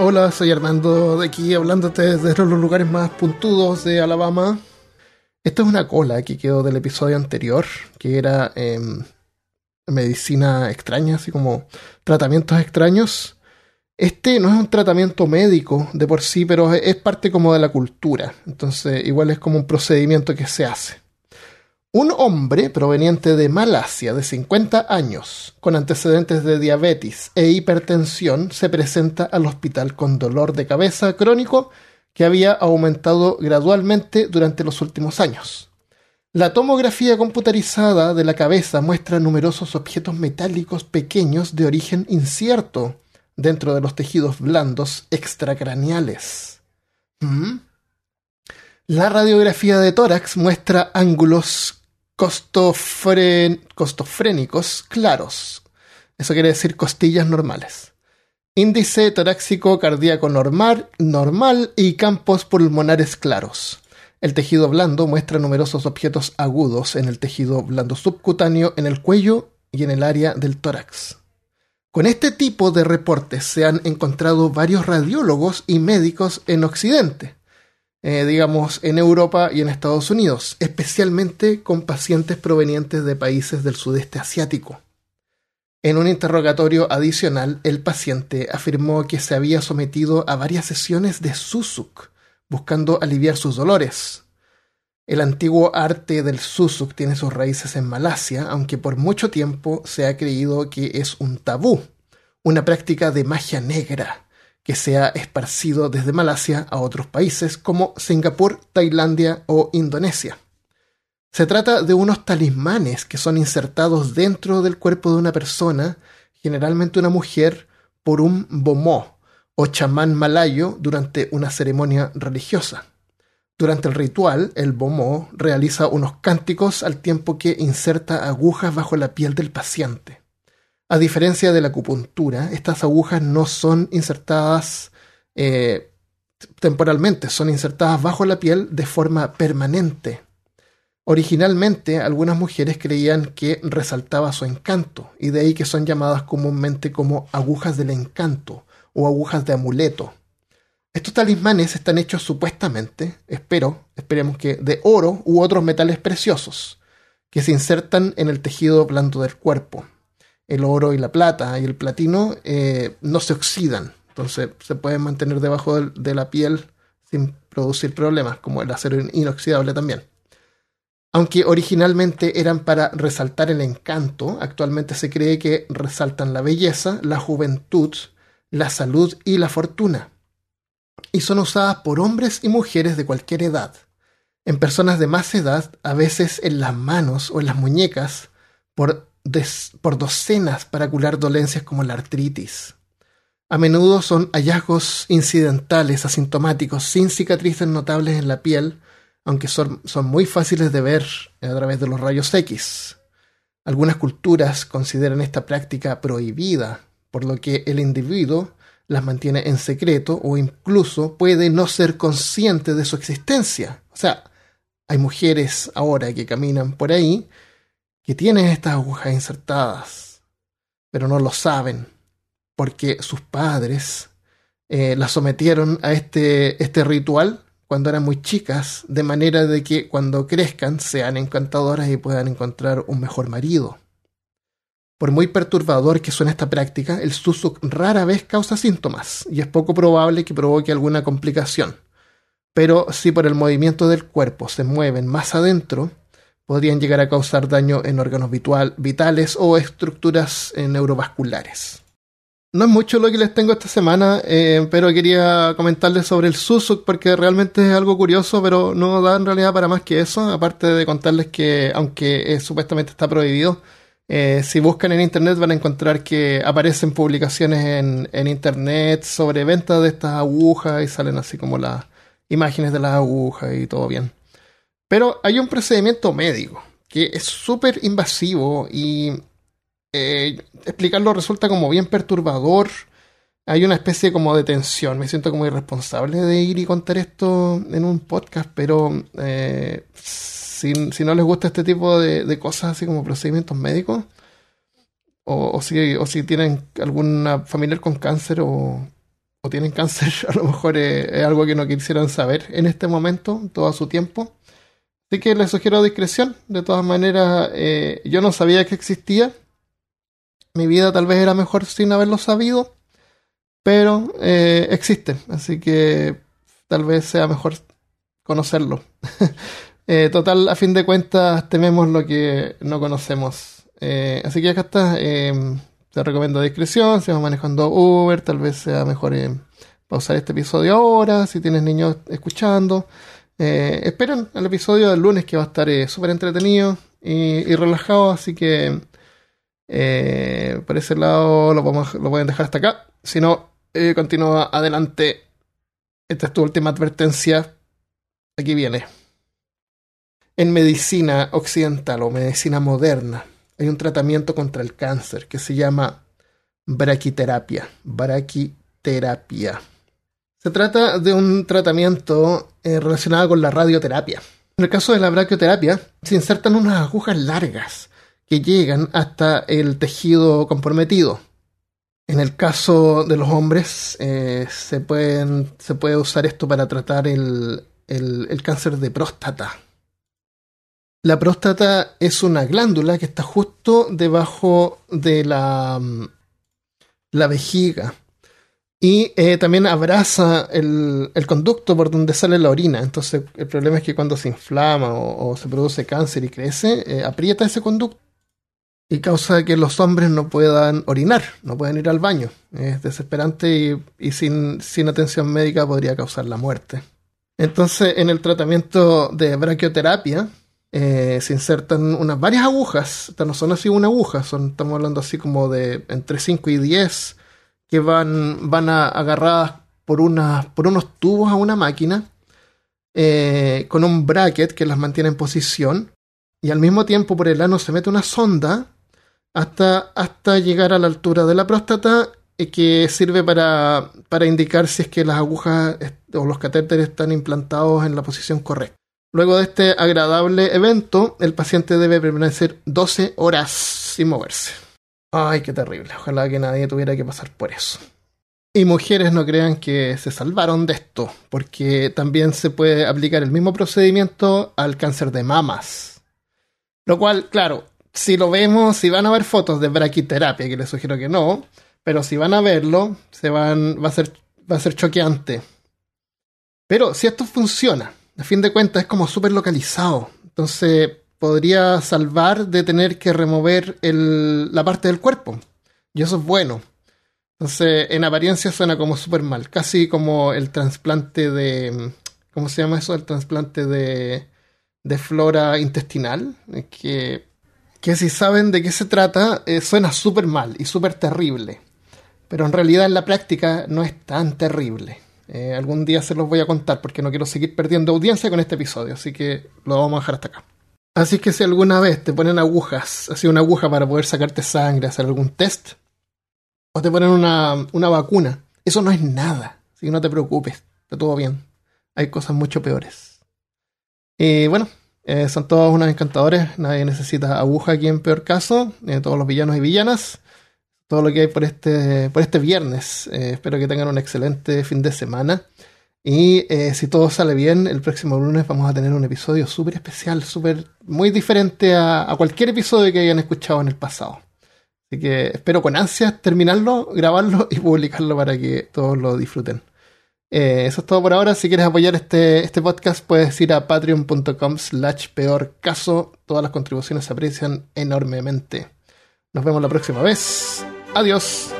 Hola, soy Armando de aquí hablándote desde los lugares más puntudos de Alabama. Esta es una cola que quedó del episodio anterior, que era em, medicina extraña, así como tratamientos extraños. Este no es un tratamiento médico de por sí, pero es parte como de la cultura. Entonces, igual es como un procedimiento que se hace. Un hombre proveniente de Malasia de 50 años, con antecedentes de diabetes e hipertensión, se presenta al hospital con dolor de cabeza crónico que había aumentado gradualmente durante los últimos años. La tomografía computarizada de la cabeza muestra numerosos objetos metálicos pequeños de origen incierto dentro de los tejidos blandos extracraneales. ¿Mm? La radiografía de tórax muestra ángulos costofrénicos claros. Eso quiere decir costillas normales. Índice torácico cardíaco normal, normal y campos pulmonares claros. El tejido blando muestra numerosos objetos agudos en el tejido blando subcutáneo, en el cuello y en el área del tórax. Con este tipo de reportes se han encontrado varios radiólogos y médicos en Occidente. Eh, digamos, en Europa y en Estados Unidos, especialmente con pacientes provenientes de países del sudeste asiático. En un interrogatorio adicional, el paciente afirmó que se había sometido a varias sesiones de susuk, buscando aliviar sus dolores. El antiguo arte del susuk tiene sus raíces en Malasia, aunque por mucho tiempo se ha creído que es un tabú, una práctica de magia negra que se ha esparcido desde Malasia a otros países como Singapur, Tailandia o Indonesia. Se trata de unos talismanes que son insertados dentro del cuerpo de una persona, generalmente una mujer, por un bomó o chamán malayo durante una ceremonia religiosa. Durante el ritual, el bomó realiza unos cánticos al tiempo que inserta agujas bajo la piel del paciente. A diferencia de la acupuntura, estas agujas no son insertadas eh, temporalmente, son insertadas bajo la piel de forma permanente. Originalmente, algunas mujeres creían que resaltaba su encanto, y de ahí que son llamadas comúnmente como agujas del encanto o agujas de amuleto. Estos talismanes están hechos supuestamente, espero, esperemos que, de oro u otros metales preciosos, que se insertan en el tejido blando del cuerpo el oro y la plata y el platino eh, no se oxidan, entonces se pueden mantener debajo de la piel sin producir problemas, como el acero inoxidable también. Aunque originalmente eran para resaltar el encanto, actualmente se cree que resaltan la belleza, la juventud, la salud y la fortuna. Y son usadas por hombres y mujeres de cualquier edad. En personas de más edad, a veces en las manos o en las muñecas, por por docenas para curar dolencias como la artritis. A menudo son hallazgos incidentales, asintomáticos, sin cicatrices notables en la piel, aunque son, son muy fáciles de ver a través de los rayos X. Algunas culturas consideran esta práctica prohibida, por lo que el individuo las mantiene en secreto o incluso puede no ser consciente de su existencia. O sea, hay mujeres ahora que caminan por ahí que tienen estas agujas insertadas, pero no lo saben, porque sus padres eh, las sometieron a este, este ritual cuando eran muy chicas, de manera de que cuando crezcan sean encantadoras y puedan encontrar un mejor marido. Por muy perturbador que suene esta práctica, el susuk rara vez causa síntomas y es poco probable que provoque alguna complicación. Pero si por el movimiento del cuerpo se mueven más adentro, podrían llegar a causar daño en órganos vitales o estructuras eh, neurovasculares. No es mucho lo que les tengo esta semana, eh, pero quería comentarles sobre el Susuk porque realmente es algo curioso, pero no da en realidad para más que eso, aparte de contarles que aunque supuestamente está prohibido, eh, si buscan en internet van a encontrar que aparecen publicaciones en, en internet sobre ventas de estas agujas y salen así como las imágenes de las agujas y todo bien. Pero hay un procedimiento médico que es súper invasivo y eh, explicarlo resulta como bien perturbador. Hay una especie como de tensión. Me siento como irresponsable de ir y contar esto en un podcast, pero eh, si, no les gusta este tipo de, cosas, así como procedimientos médicos, o, si, o si tienen alguna familiar con cáncer o, o tienen cáncer, a lo mejor es, algo que no quisieran saber en este momento, todo su tiempo. Así que les sugiero discreción. De todas maneras, eh, yo no sabía que existía. Mi vida tal vez era mejor sin haberlo sabido, pero eh, existe. Así que tal vez sea mejor conocerlo. Eh, total, a fin de cuentas, tememos lo que no conocemos. así que acá está te recomiendo discreción, si vas manejando Uber, tal vez sea mejor eh, pausar este episodio ahora, si tienes niños escuchando. Eh, esperen el episodio del lunes que va a estar eh, súper entretenido y, relajado, así que por ese lado lo, lo pueden dejar hasta acá. Si no, continúa adelante. Esta es tu última advertencia. Aquí viene. En medicina occidental o medicina moderna, hay un tratamiento contra el cáncer que se llama braquiterapia. Braquiterapia. Se trata de un tratamiento eh, relacionado con la radioterapia. En el caso de la braquiterapia, se insertan unas agujas largas que llegan hasta el tejido comprometido. En el caso de los hombres, eh, se, puede usar esto para tratar el cáncer de próstata. La próstata es una glándula que está justo debajo de la, mm, la vejiga y eh, también abraza el, conducto por donde sale la orina. Entonces el problema es que cuando se inflama o, se produce cáncer y crece, eh, aprieta ese conducto y causa que los hombres no puedan orinar, no puedan ir al baño. Es desesperante y, sin, atención médica podría causar la muerte. Entonces en el tratamiento de braquioterapia, eh, se insertan unas varias agujas, no son así una aguja, son, estamos hablando así como de entre 5 y 10 que van, van agarradas por, por unos tubos a una máquina eh, con un bracket que las mantiene en posición y al mismo tiempo por el ano se mete una sonda hasta, hasta llegar a la altura de la próstata y que sirve para, para indicar si es que las agujas o los catéteres están implantados en la posición correcta. Luego de este agradable evento, el paciente debe permanecer 12 horas sin moverse. Ay, qué terrible. Ojalá que nadie tuviera que pasar por eso. Y mujeres no crean que se salvaron de esto, porque también se puede aplicar el mismo procedimiento al cáncer de mamas. Lo cual, claro, si lo vemos, si van a ver fotos de braquiterapia, que les sugiero que no, pero si van a verlo, se van, va, a ser, va a ser choqueante. Pero si esto funciona, a fin de cuentas es como súper localizado. Entonces podría salvar de tener que remover la parte del cuerpo. Y eso es bueno. Entonces, en apariencia suena como súper mal. Casi como el trasplante de. ¿Cómo se llama eso? El trasplante de, de flora intestinal. Que, que si saben de qué se trata, eh, suena súper mal y súper terrible. Pero en realidad en la práctica no es tan terrible. Eh, algún día se los voy a contar porque no quiero seguir perdiendo audiencia con este episodio, así que lo vamos a dejar hasta acá. Así que si alguna vez te ponen agujas, así una aguja para poder sacarte sangre, hacer algún test, o te ponen una, vacuna, eso no es nada, así que no te preocupes, está todo bien. Hay cosas mucho peores. Y bueno, eh, son todos unos encantadores, nadie necesita aguja aquí en peor caso, eh, todos los villanos y villanas todo lo que hay por este, por este viernes. Eh, espero que tengan un excelente fin de semana. Y eh, si todo sale bien, el próximo lunes vamos a tener un episodio súper especial, súper muy diferente a, cualquier episodio que hayan escuchado en el pasado. Así que espero con ansias terminarlo, grabarlo y publicarlo para que todos lo disfruten. Eh, eso es todo por ahora. Si quieres apoyar este, este podcast, puedes ir a patreon.com slash peor caso. Todas las contribuciones se aprecian enormemente. Nos vemos la próxima vez. Adiós.